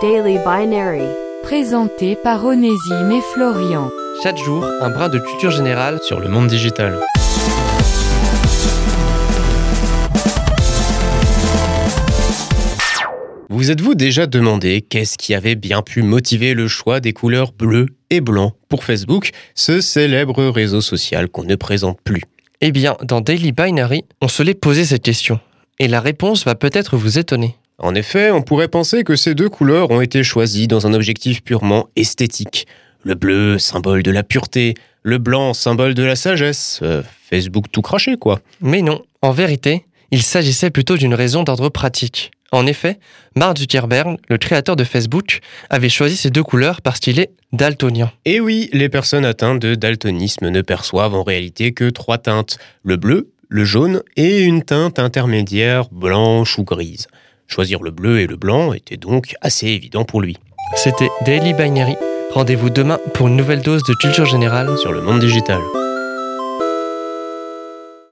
Daily Binary. Présenté par Onésime et Florian. Chaque jour, un brin de culture générale sur le monde digital. Vous êtes-vous déjà demandé qu'est-ce qui avait bien pu motiver le choix des couleurs bleues et blanc pour Facebook, ce célèbre réseau social qu'on ne présente plus? Eh bien, dans Daily Binary, on se l'est posé cette question. Et la réponse va peut-être vous étonner. En effet, on pourrait penser que ces deux couleurs ont été choisies dans un objectif purement esthétique. Le bleu, symbole de la pureté, le blanc, symbole de la sagesse. Euh, Facebook tout craché, quoi. Mais non, en vérité, il s'agissait plutôt d'une raison d'ordre pratique. En effet, Mark Zuckerberg, le créateur de Facebook, avait choisi ces deux couleurs parce qu'il est daltonien. Et oui, les personnes atteintes de daltonisme ne perçoivent en réalité que trois teintes, le bleu, le jaune et une teinte intermédiaire blanche ou grise. Choisir le bleu et le blanc était donc assez évident pour lui. C'était Daily Binary. Rendez-vous demain pour une nouvelle dose de culture générale sur le monde digital.